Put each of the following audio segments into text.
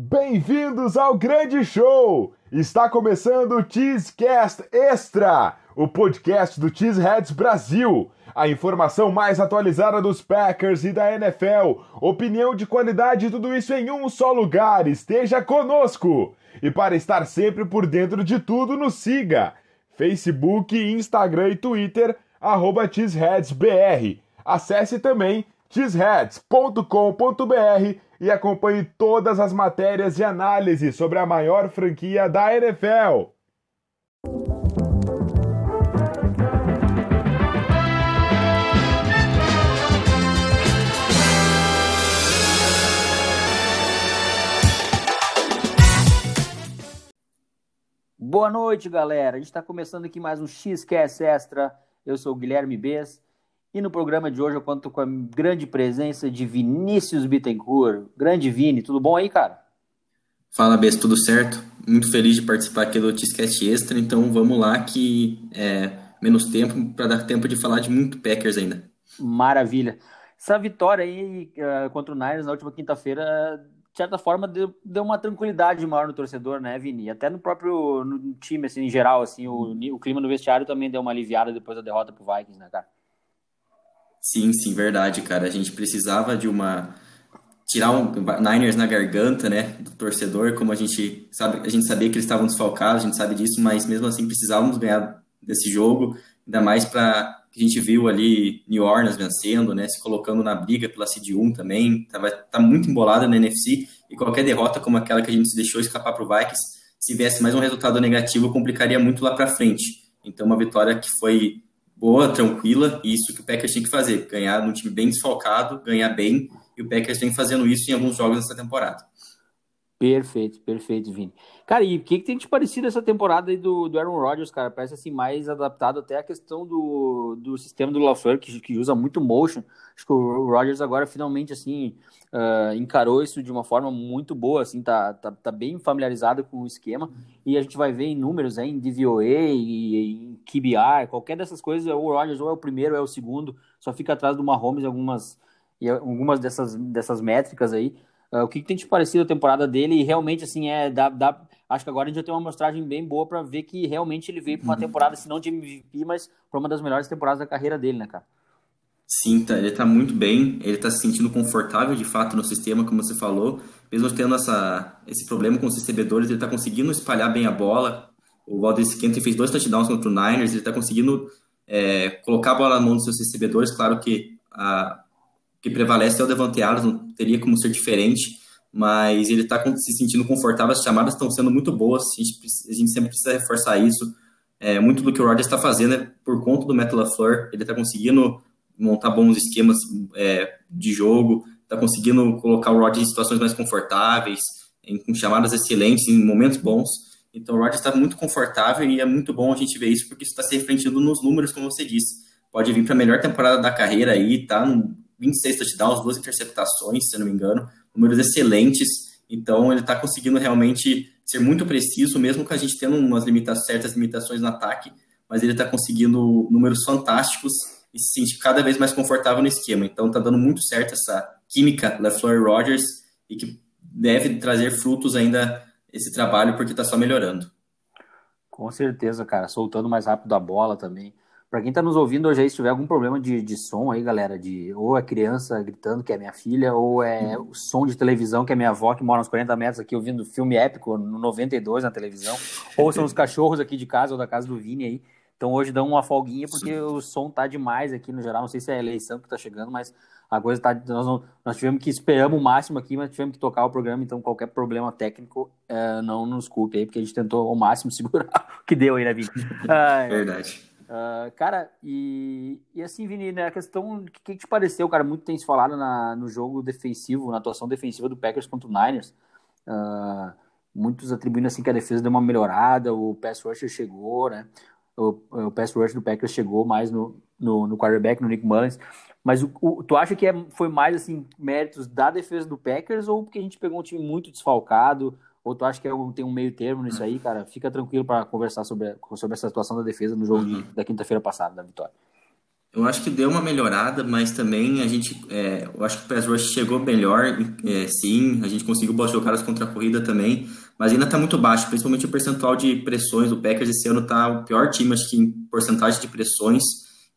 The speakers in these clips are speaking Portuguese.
Bem-vindos ao grande show! Está começando o Cheesecast Extra, o podcast do Cheeseheads Brasil. A informação mais atualizada dos Packers e da NFL, opinião de qualidade e tudo isso em um só lugar. Esteja conosco! E para estar sempre por dentro de tudo, nos siga. Facebook, Instagram e Twitter, arroba. Acesse também cheeseheads.com.br e acompanhe todas as matérias e análises sobre a maior franquia da NFL. Boa noite, galera. A gente está começando aqui mais um Xcast Extra. Eu sou o Guilherme Bess e no programa de hoje eu conto com a grande presença de Vinícius Bittencourt. Grande Vini, tudo bom aí, cara? Fala, Bess, tudo certo? Muito feliz de participar aqui do Tiscast Extra, então vamos lá que é menos tempo para dar tempo de falar de muito Packers ainda. Maravilha. Essa vitória aí uh, contra o Niners na última quinta-feira, de certa forma, deu, deu, uma tranquilidade maior no torcedor, né, Vini? Até no próprio no time, assim, em geral, assim, o, o clima no vestiário também deu uma aliviada depois da derrota pro Vikings, né, cara? Sim, sim, verdade, cara. A gente precisava de uma tirar um Niners na garganta, né, do torcedor, como a gente sabe, a gente sabia que eles estavam desfalcados, a gente sabe disso, mas mesmo assim precisávamos ganhar desse jogo, ainda mais para que a gente viu ali New Orleans vencendo, né, se colocando na briga pela seed 1 também, tava tá muito embolada na NFC e qualquer derrota como aquela que a gente deixou escapar para o Vikings, se viesse mais um resultado negativo, complicaria muito lá para frente. Então uma vitória que foi boa, tranquila, e isso que o Packers tinha que fazer, ganhar num time bem desfalcado, ganhar bem, e o Packers vem fazendo isso em alguns jogos nessa temporada. Perfeito, perfeito, Vini. Cara, e o que, que tem te parecido essa temporada aí do, do Aaron Rodgers, cara? Parece assim, mais adaptado até a questão do, do sistema do LaFleur, que, que usa muito motion. Acho que o Rodgers agora finalmente, assim, uh, encarou isso de uma forma muito boa, assim, tá, tá, tá, bem familiarizado com o esquema. E a gente vai ver em números em DVOA e em QBR, qualquer dessas coisas, o Rodgers ou é o primeiro ou é o segundo, só fica atrás do Mahomes algumas, em algumas dessas, dessas métricas aí. Uh, o que, que, tem te parecido a temporada dele? E realmente, assim, é. Dá, dá, acho que agora a gente já tem uma amostragem bem boa para ver que realmente ele veio para uma uhum. temporada, se não de MVP, mas para uma das melhores temporadas da carreira dele, né, cara? Sim, tá, ele tá muito bem, ele tá se sentindo confortável de fato no sistema, como você falou. Mesmo tendo essa, esse problema com os recebedores, ele tá conseguindo espalhar bem a bola. O Valdez Scantling fez dois touchdowns contra o Niners, ele tá conseguindo é, colocar a bola na mão dos seus recebedores. Claro que a, que prevalece é o Devante Adams, teria como ser diferente, mas ele está se sentindo confortável, as chamadas estão sendo muito boas, a gente, a gente sempre precisa reforçar isso. É, muito do que o Rodgers está fazendo é por conta do Matt LaFleur, ele está conseguindo montar bons esquemas é, de jogo, está conseguindo colocar o Rodgers em situações mais confortáveis, em, com chamadas excelentes, em momentos bons. Então o Rodgers está muito confortável e é muito bom a gente ver isso, porque isso está se refletindo nos números, como você disse. Pode vir para a melhor temporada da carreira aí, tá 26 touchdowns, duas interceptações, se não me engano, números excelentes. Então ele está conseguindo realmente ser muito preciso, mesmo com a gente tendo umas limita certas limitações no ataque, mas ele está conseguindo números fantásticos e se sente cada vez mais confortável no esquema. Então está dando muito certo essa química LaFleur e Rogers e que deve trazer frutos ainda esse trabalho porque está só melhorando. Com certeza, cara, soltando mais rápido a bola também. Para quem está nos ouvindo hoje aí, se tiver algum problema de, de som aí, galera, de ou é criança gritando, que é minha filha, ou é o som de televisão, que é minha avó, que mora uns 40 metros aqui ouvindo filme épico no 92 na televisão, ou são os cachorros aqui de casa ou da casa do Vini aí. Então hoje dão uma folguinha porque Sim. o som tá demais aqui no geral. Não sei se é a eleição que tá chegando, mas a coisa tá. Nós, não, nós tivemos que esperamos o máximo aqui, mas tivemos que tocar o programa. Então qualquer problema técnico é, não nos culpe aí, porque a gente tentou ao máximo segurar o que deu aí, né, Vini? Ah, Verdade. Uh, cara, e, e assim, Vini, né, a questão, o que, que te pareceu, cara? Muito tem se falado na, no jogo defensivo, na atuação defensiva do Packers contra o Niners. Uh, muitos atribuindo assim que a defesa deu uma melhorada, o pass rusher chegou, né? O, o pass rush do Packers chegou mais no, no, no quarterback, no Nick Mullins. Mas o, o, tu acha que é, foi mais assim méritos da defesa do Packers ou porque a gente pegou um time muito desfalcado? Ou tu acha que é tem um meio termo nisso aí, cara? Fica tranquilo para conversar sobre, sobre essa situação da defesa no jogo uhum. da quinta-feira passada, da vitória. Eu acho que deu uma melhorada, mas também a gente, é, eu acho que o pass rush chegou melhor, é, sim, a gente conseguiu boas jogadas contra a corrida também, mas ainda está muito baixo, principalmente o percentual de pressões. O Packers esse ano está o pior time, acho que em porcentagem de pressões.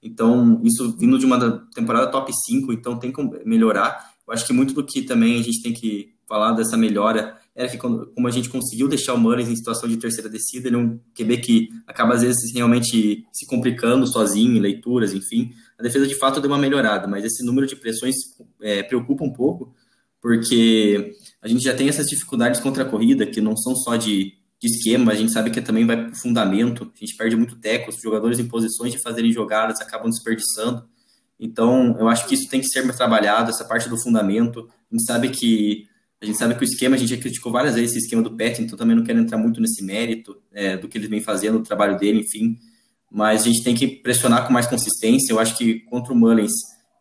Então, isso vindo de uma temporada top 5, então tem que melhorar. Eu acho que muito do que também a gente tem que falar dessa melhora era que como a gente conseguiu deixar o Mullins em situação de terceira descida, ele é um QB que acaba às vezes realmente se complicando sozinho, em leituras, enfim. A defesa de fato deu uma melhorada, mas esse número de pressões é, preocupa um pouco, porque a gente já tem essas dificuldades contra a corrida, que não são só de, de esquema, a gente sabe que também vai para fundamento, a gente perde muito teco, os jogadores em posições de fazerem jogadas acabam desperdiçando. Então, eu acho que isso tem que ser trabalhado, essa parte do fundamento. A gente sabe que a gente sabe que o esquema, a gente já criticou várias vezes esse esquema do Pet, então também não quero entrar muito nesse mérito é, do que ele vem fazendo, o trabalho dele, enfim. Mas a gente tem que pressionar com mais consistência. Eu acho que contra o Mullins,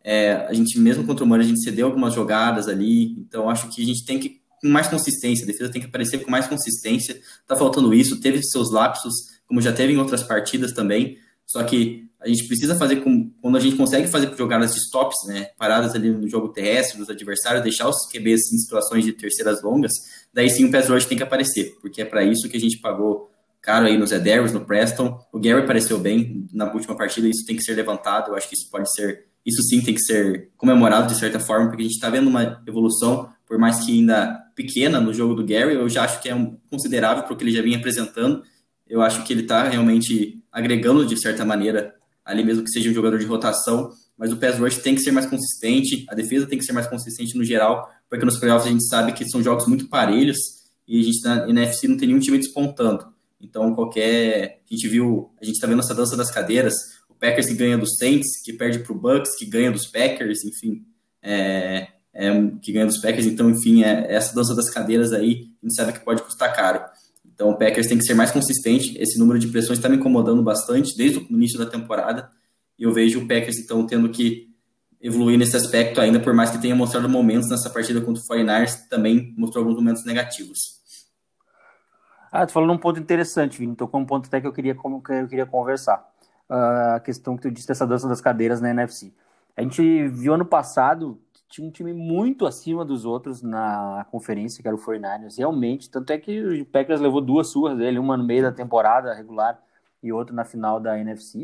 é, a gente mesmo contra o Mullins, a gente cedeu algumas jogadas ali. Então acho que a gente tem que com mais consistência. A defesa tem que aparecer com mais consistência. Tá faltando isso. Teve seus lapsos, como já teve em outras partidas também. Só que a gente precisa fazer com, quando a gente consegue fazer jogadas de stops, né, paradas ali no jogo terrestre dos adversários, deixar os QBs em situações de terceiras longas, daí sim o pass rush tem que aparecer, porque é para isso que a gente pagou caro aí no Zé no Preston. O Gary apareceu bem na última partida, isso tem que ser levantado, eu acho que isso pode ser, isso sim tem que ser comemorado de certa forma, porque a gente está vendo uma evolução, por mais que ainda pequena no jogo do Gary, eu já acho que é um considerável para o que ele já vinha apresentando. Eu acho que ele está realmente agregando de certa maneira ali mesmo que seja um jogador de rotação, mas o pass rush tem que ser mais consistente, a defesa tem que ser mais consistente no geral, porque nos playoffs a gente sabe que são jogos muito parelhos e a gente na NFC não tem nenhum time despontando. Então qualquer, a gente viu, a gente está vendo essa dança das cadeiras, o Packers que ganha dos Saints, que perde para o Bucks, que ganha dos Packers, enfim, é, é, que ganha dos Packers, então enfim, é, essa dança das cadeiras aí, a gente sabe que pode custar caro. Então o Packers tem que ser mais consistente. Esse número de pressões está me incomodando bastante desde o início da temporada. E eu vejo o Packers então tendo que evoluir nesse aspecto ainda, por mais que tenha mostrado momentos nessa partida contra o 49ers, também mostrou alguns momentos negativos. Ah, tu falou um ponto interessante, Vini. Tocou um ponto até que eu queria, como que eu queria conversar. Uh, a questão que tu disse dessa dança das cadeiras na NFC. A gente viu ano passado tinha um time muito acima dos outros na conferência, que era o 49ers, realmente. Tanto é que o Packers levou duas surras dele, uma no meio da temporada regular e outra na final da NFC.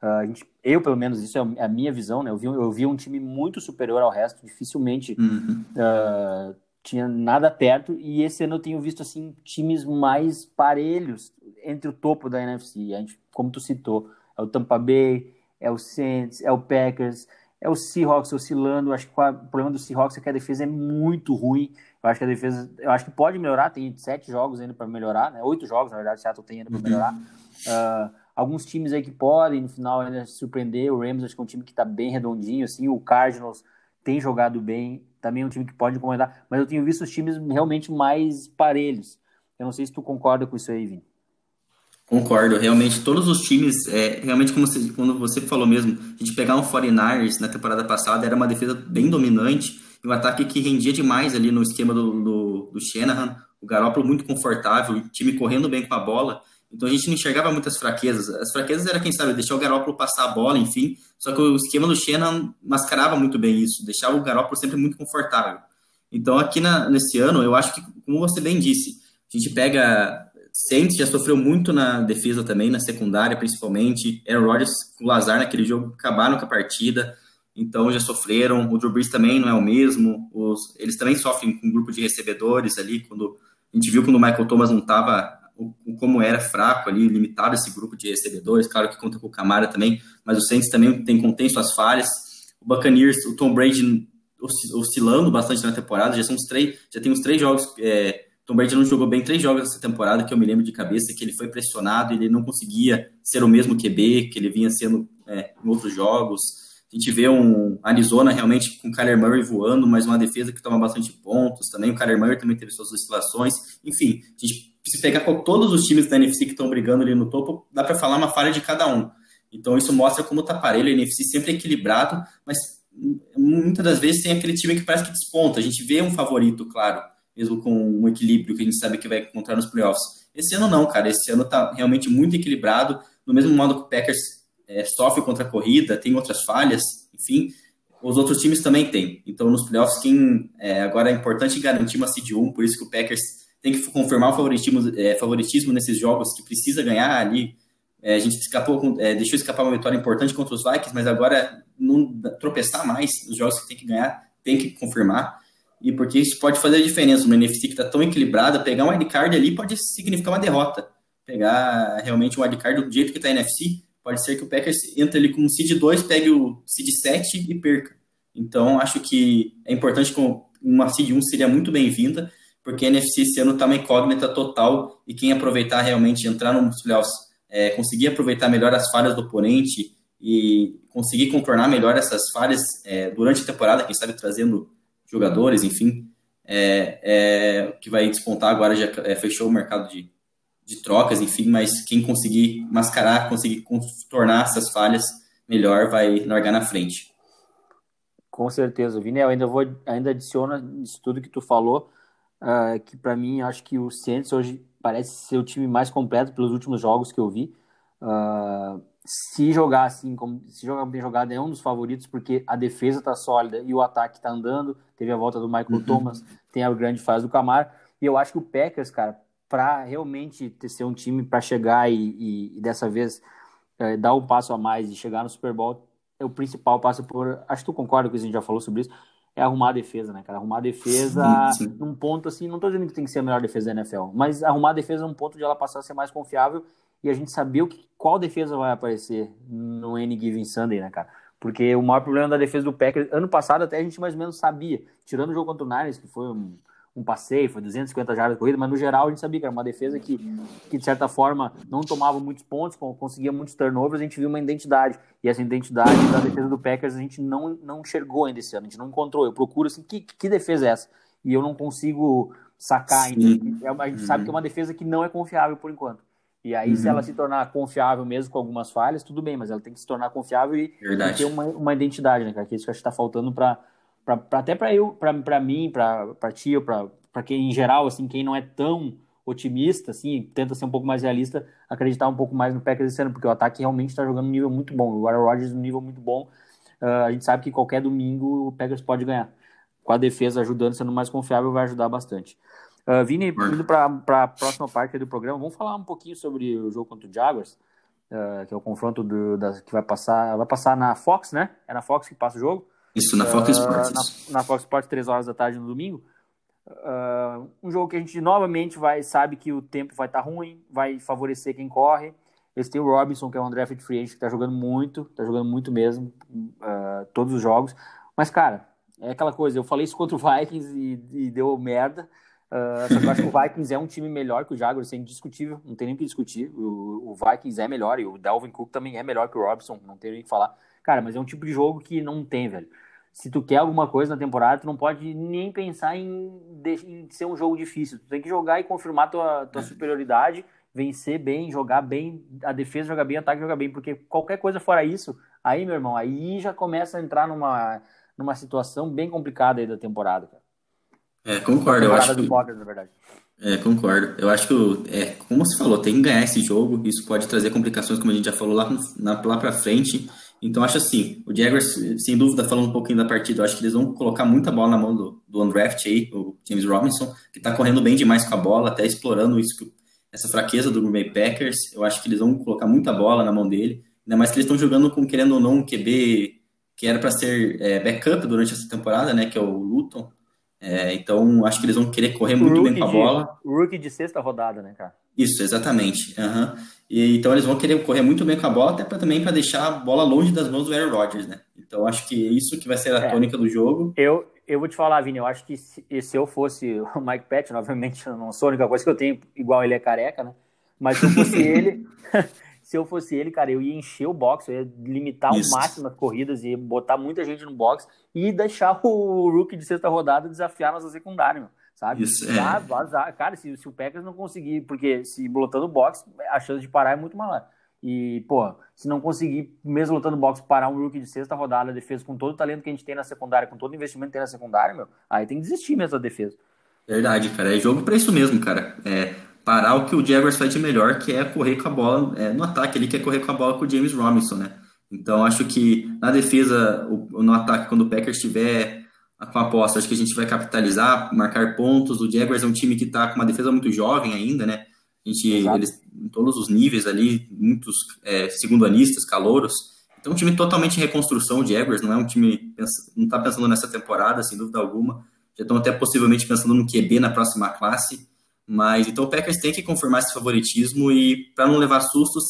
Uh, ah, a gente, eu, pelo menos, isso é a minha visão, né? Eu vi, eu vi um time muito superior ao resto, dificilmente uhum. uh, tinha nada perto. E esse ano eu tenho visto assim times mais parelhos entre o topo da NFC. A gente, como tu citou, é o Tampa Bay, é o Saints, é o Packers é o Seahawks oscilando. Acho que o problema do Seahawks é que a defesa é muito ruim. Eu acho que a defesa, eu acho que pode melhorar. Tem sete jogos ainda para melhorar, né? Oito jogos, na verdade, o Seattle tem ainda para uhum. melhorar. Uh, alguns times aí que podem no final ainda surpreender. O Rams acho que é um time que está bem redondinho, assim. O Cardinals tem jogado bem, também é um time que pode incomodar. Mas eu tenho visto os times realmente mais parelhos. Eu não sei se tu concorda com isso aí, Vini. Concordo, realmente todos os times, é, realmente como você, quando você falou mesmo, a gente pegar um 49ers na temporada passada era uma defesa bem dominante e um ataque que rendia demais ali no esquema do, do, do Shanahan, o Garoppolo muito confortável, o time correndo bem com a bola, então a gente não enxergava muitas fraquezas. As fraquezas era, quem sabe, deixar o Garoppolo passar a bola, enfim, só que o esquema do Shanahan mascarava muito bem isso, deixava o Garoppolo sempre muito confortável. Então aqui na, nesse ano, eu acho que, como você bem disse, a gente pega Saints já sofreu muito na defesa também, na secundária principalmente. Aaron Rodgers com o Lazar naquele jogo acabaram com a partida, então já sofreram. O Drew Brees também não é o mesmo. Os, eles também sofrem com um grupo de recebedores ali, quando a gente viu quando o Michael Thomas não estava como era fraco ali, limitado esse grupo de recebedores, claro que conta com o Camara também, mas o Saints também tem contém suas falhas. O Buccaneers, o Tom Brady oscilando bastante na temporada, já são uns três, já tem uns três jogos é, Tom Brady não jogou bem três jogos essa temporada, que eu me lembro de cabeça, que ele foi pressionado, ele não conseguia ser o mesmo QB que ele vinha sendo é, em outros jogos. A gente vê um Arizona realmente com o Kyler Murray voando, mas uma defesa que toma bastante pontos também. O Kyler Murray também teve suas oscilações. Enfim, a gente, se pegar com todos os times da NFC que estão brigando ali no topo, dá para falar uma falha de cada um. Então isso mostra como tá parelho, a NFC sempre equilibrado, mas muitas das vezes tem aquele time que parece que desponta. A gente vê um favorito, claro mesmo com um equilíbrio que a gente sabe que vai encontrar nos playoffs. Esse ano não, cara. Esse ano tá realmente muito equilibrado, do mesmo modo que o Packers é, sofre contra a corrida, tem outras falhas, enfim, os outros times também têm. Então, nos playoffs, quem é, agora é importante garantir uma seed 1, por isso que o Packers tem que confirmar o favoritismo, é, favoritismo nesses jogos que precisa ganhar ali. É, a gente escapou, é, deixou escapar uma vitória importante contra os Vikings, mas agora não tropeçar mais nos jogos que tem que ganhar, tem que confirmar. E porque isso pode fazer a diferença. Uma NFC que está tão equilibrada, pegar um wildcard ali pode significar uma derrota. Pegar realmente um wildcard do jeito que está a NFC, pode ser que o Packers entre ali com o seed 2, pegue o seed 7 e perca. Então, acho que é importante que uma seed 1 seria muito bem-vinda, porque a NFC esse ano está uma incógnita total e quem aproveitar realmente entrar nos playoffs, é, conseguir aproveitar melhor as falhas do oponente e conseguir contornar melhor essas falhas é, durante a temporada, quem sabe trazendo jogadores, enfim, é, é, que vai despontar agora, já é, fechou o mercado de, de trocas, enfim, mas quem conseguir mascarar, conseguir contornar essas falhas melhor, vai largar na frente. Com certeza, Vini, eu ainda vou, ainda adiciono isso tudo que tu falou, uh, que para mim, acho que o Saints hoje parece ser o time mais completo pelos últimos jogos que eu vi, uh, se jogar assim, como se jogar bem jogado, é um dos favoritos, porque a defesa tá sólida e o ataque tá andando. Teve a volta do Michael uhum. Thomas, tem a grande fase do Camar. E eu acho que o Packers, cara, para realmente ter, ser um time para chegar e, e, e, dessa vez é, dar um passo a mais e chegar no Super Bowl, é o principal passo por. Acho que tu concorda com isso, a gente já falou sobre isso. É arrumar a defesa, né, cara? Arrumar a defesa sim, sim. num ponto assim. Não tô dizendo que tem que ser a melhor defesa da NFL, mas arrumar a defesa num ponto de ela passar a ser mais confiável e a gente saber o que, qual defesa vai aparecer no Any Given Sunday, né, cara? Porque o maior problema da defesa do Packers, ano passado até a gente mais ou menos sabia, tirando o jogo contra o Niners, que foi um, um passeio, foi 250 jardas corrida, mas no geral a gente sabia que era uma defesa que, que de certa forma não tomava muitos pontos, conseguia muitos turnovers, a gente viu uma identidade. E essa identidade da defesa do Packers a gente não, não enxergou ainda esse ano, a gente não encontrou. Eu procuro assim, que, que defesa é essa? E eu não consigo sacar ainda. É a gente sabe que é uma defesa que não é confiável por enquanto. E aí, uhum. se ela se tornar confiável mesmo com algumas falhas, tudo bem, mas ela tem que se tornar confiável e, e ter uma, uma identidade, né, cara? Que é isso que acho que está faltando para até para eu, para mim, para ti, para quem em geral, assim, quem não é tão otimista, assim, tenta ser um pouco mais realista, acreditar um pouco mais no Packers esse ano, porque o ataque realmente está jogando um nível muito bom. O Aaron Rodgers um nível muito bom. Uh, a gente sabe que qualquer domingo o Packers pode ganhar. Com a defesa ajudando, sendo mais confiável, vai ajudar bastante. Uh, Vini, indo para a próxima parte do programa, vamos falar um pouquinho sobre o jogo contra o Jaguars, uh, que é o confronto do, da, que vai passar, vai passar na Fox, né? É na Fox que passa o jogo. Isso, na Fox uh, Sports. Na, na, Fox Sports, 3 horas da tarde no domingo. um jogo que a gente novamente vai sabe que o tempo vai estar tá ruim, vai favorecer quem corre. Eles têm o Robinson, que é um draft free agent, que está jogando muito, está jogando muito mesmo, todos os jogos. Mas, cara, é aquela coisa, eu falei isso contra o Vikings e, e deu merda. Uh, só que eu acho que o Vikings é um time melhor que o Jaguars, isso é indiscutível, não tem nem o que discutir. O, o, Vikings é melhor e o Dalvin Cook também é melhor que o Robson, não tem nem o que falar. Cara, mas é um tipo de jogo que não tem, velho. Se tu quer alguma coisa na temporada, tu não pode nem pensar em, em ser um jogo difícil. Tu tem que jogar e confirmar tua, tua superioridade, vencer bem, jogar bem, a defesa jogar bem, o ataque jogar bem, porque qualquer coisa fora isso, aí, meu irmão, aí já começa a entrar numa, numa situação bem complicada aí da temporada, cara. É, concordo. Eu acho que... Na verdade. É, concordo. Eu acho que, é, como você falou, tem que ganhar esse jogo. Isso pode trazer complicações, como a gente já falou lá, na, lá pra frente. Então, acho assim, o Jaguars, sem dúvida, falando um pouquinho da partida, eu acho que eles vão colocar muita bola na mão do, do undraft aí, o James Robinson, que tá correndo bem demais com a bola, até explorando isso, essa fraqueza do Green Bay Packers. Eu acho que eles vão colocar muita bola na mão dele. Ainda mais que eles estão jogando com, querendo ou não, um QB que era para ser é, backup durante essa temporada, né, que é o Luton. É, então, acho que eles vão querer correr muito bem com a bola. O rookie de sexta rodada, né, cara? Isso, exatamente. Uhum. E, então, eles vão querer correr muito bem com a bola, até pra, também para deixar a bola longe das mãos do Aaron Rodgers, né? Então, acho que é isso que vai ser a é. tônica do jogo. Eu, eu vou te falar, Vini, eu acho que se, se eu fosse o Mike Patton, obviamente eu não sou a única coisa que eu tenho, igual ele é careca, né? Mas se eu fosse ele, se eu fosse ele, cara, eu ia encher o box, eu ia limitar ao máximo as corridas e botar muita gente no box e deixar o rookie de sexta rodada desafiar nossa secundária, meu, sabe? Isso, é. Ah, vazar. Cara, se, se o Packers não conseguir, porque se lotando o box, a chance de parar é muito maior. E, pô, se não conseguir, mesmo lutando box, parar um rookie de sexta rodada, a defesa com todo o talento que a gente tem na secundária, com todo o investimento que tem na secundária, meu, aí tem que desistir mesmo da defesa. Verdade, cara. É jogo pra isso mesmo, cara. É, parar o que o Jaguars faz de melhor, que é correr com a bola é, no ataque. Ele quer correr com a bola com o James Robinson, né? Então, acho que na defesa, no ataque, quando o Packers estiver com a aposta, acho que a gente vai capitalizar, marcar pontos. O Jaguars é um time que está com uma defesa muito jovem ainda, né? A gente, eles, em todos os níveis ali, muitos é, segundanistas, calouros. Então, um time totalmente em reconstrução, o Jaguars, não é um time, não está pensando nessa temporada, sem dúvida alguma. Já estão até possivelmente pensando no QB na próxima classe. Mas então o Packers tem que confirmar esse favoritismo e, para não levar sustos,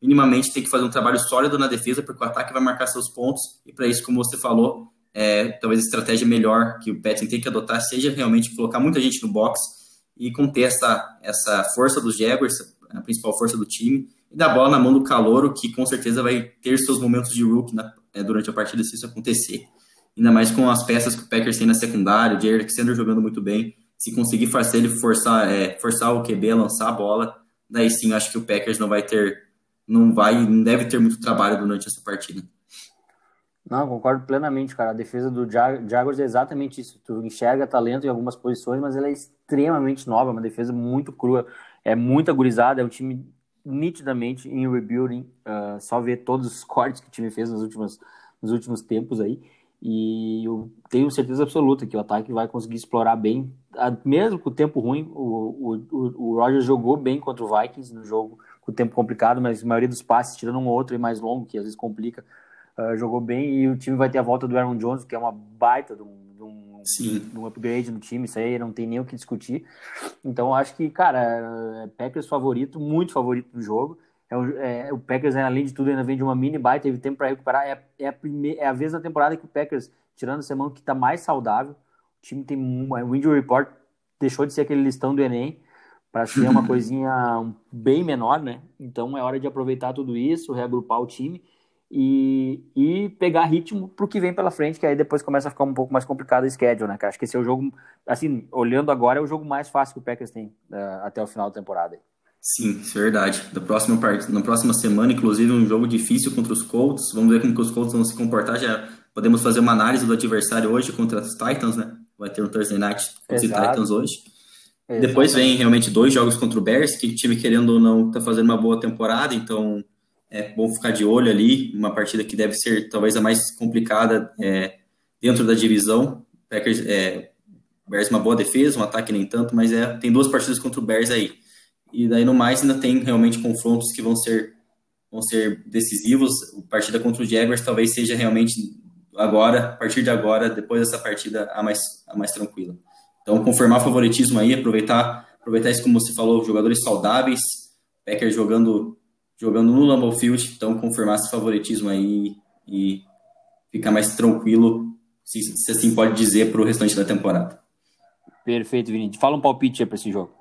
minimamente tem que fazer um trabalho sólido na defesa, porque o ataque vai marcar seus pontos. E para isso, como você falou, é, talvez a estratégia melhor que o Patrick tem que adotar seja realmente colocar muita gente no box e conter essa, essa força dos Jaguars, a principal força do time, e dar bola na mão do Calouro, que com certeza vai ter seus momentos de rook na, é, durante a partida se isso acontecer. Ainda mais com as peças que o Packers tem na secundária, o Jerry Alexander jogando muito bem se conseguir fazer ele forçar, é, forçar o QB a lançar a bola, daí sim acho que o Packers não vai ter, não vai, não deve ter muito trabalho durante essa partida. Não, concordo plenamente, cara. A defesa do Jaguars é exatamente isso. Tu enxerga talento em algumas posições, mas ela é extremamente nova, uma defesa muito crua, é muito agorizada, é um time nitidamente em rebuilding. Uh, só ver todos os cortes que o time fez nos últimos, nos últimos tempos aí. E eu tenho certeza absoluta que o ataque vai conseguir explorar bem, mesmo com o tempo ruim. O, o, o Rogers jogou bem contra o Vikings no jogo com o tempo complicado, mas a maioria dos passes, tirando um ou outro e mais longo, que às vezes complica, uh, jogou bem. E o time vai ter a volta do Aaron Jones, que é uma baita de um, de um, de um upgrade no time. Isso aí não tem nem o que discutir. Então acho que, cara, é Packers favorito, muito favorito do jogo. É o, é, o Packers, além de tudo, ainda vem de uma mini bye, teve tempo para recuperar. É, é, a primeira, é a vez na temporada que o Packers, tirando a semana que está mais saudável, time tem o injury report deixou de ser aquele listão do Enem para ser uma coisinha bem menor, né? Então é hora de aproveitar tudo isso, reagrupar o time e, e pegar ritmo para o que vem pela frente, que aí depois começa a ficar um pouco mais complicado o schedule, né, cara? Acho que esse é o jogo, assim, olhando agora, é o jogo mais fácil que o Packers tem uh, até o final da temporada. Sim, isso é verdade. Da próxima part... Na próxima semana, inclusive, um jogo difícil contra os Colts. Vamos ver como que os Colts vão se comportar. Já podemos fazer uma análise do adversário hoje contra os Titans, né? Vai ter um Thursday Night contra os Titans hoje. Exato. Depois vem realmente dois jogos contra o Bears, que o time, querendo ou não, está fazendo uma boa temporada, então é bom ficar de olho ali. Uma partida que deve ser talvez a mais complicada é, dentro da divisão. Packers, é, Bears uma boa defesa, um ataque nem tanto, mas é, tem duas partidas contra o Bears aí. E daí no mais ainda tem realmente confrontos que vão ser vão ser decisivos. A partida contra o Jaguars talvez seja realmente agora, a partir de agora, depois dessa partida a mais a mais tranquila. Então confirmar o favoritismo aí, aproveitar aproveitar isso como você falou, jogadores saudáveis, Packers jogando jogando no Lambeau Field, então confirmar esse favoritismo aí e ficar mais tranquilo, se, se assim pode dizer, para o restante da temporada. Perfeito, Vinícius. Fala um palpite aí para esse jogo.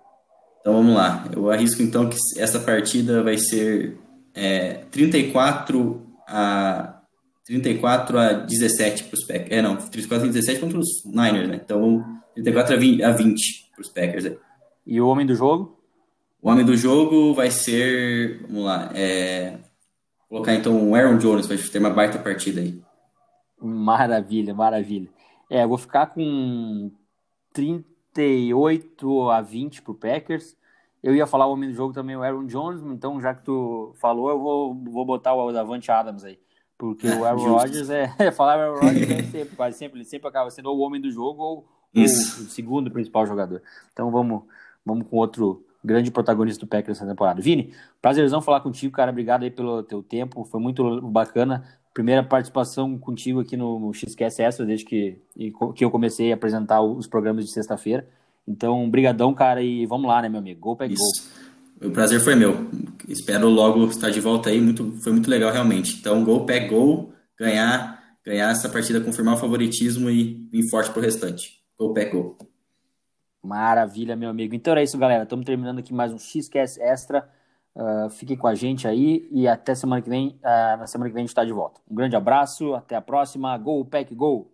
Então vamos lá. Eu arrisco então que essa partida vai ser é, 34 a 34 a 17 para os Packers. É, não, 34 a 17 contra os Niners, né? Então 34 a 20, a 20 para os Packers. Aí. E o homem do jogo? O homem do jogo vai ser, vamos lá, é, vou colocar então o Aaron Jones, vai ter uma baita partida aí. Maravilha, maravilha. É, eu vou ficar com 30 38 a 20 pro Packers. Eu ia falar o homem do jogo também, o Aaron Jones, então já que tu falou, eu vou, vou botar o Davante Adams aí. Porque é, o Aaron Rodgers é. falar Aaron Rodgers é sempre, quase sempre, ele sempre acaba sendo o homem do jogo ou o segundo principal jogador. Então vamos, vamos com outro grande protagonista do Packers nessa temporada. Vini, prazerzão falar contigo, cara. Obrigado aí pelo teu tempo. Foi muito bacana primeira participação contigo aqui no XQS Extra, desde que, que eu comecei a apresentar os programas de sexta-feira. Então, brigadão, cara, e vamos lá, né, meu amigo? Gol, pega gol. O prazer foi meu. Espero logo estar de volta aí. Muito, foi muito legal, realmente. Então, gol, pega gol, ganhar, ganhar essa partida, confirmar o favoritismo e vir forte pro restante. Gol, pega gol. Maravilha, meu amigo. Então é isso, galera. Estamos terminando aqui mais um XQS Extra. Uh, fiquem com a gente aí e até semana que vem. Uh, na semana que vem a gente está de volta. Um grande abraço, até a próxima. Go, Pack, go!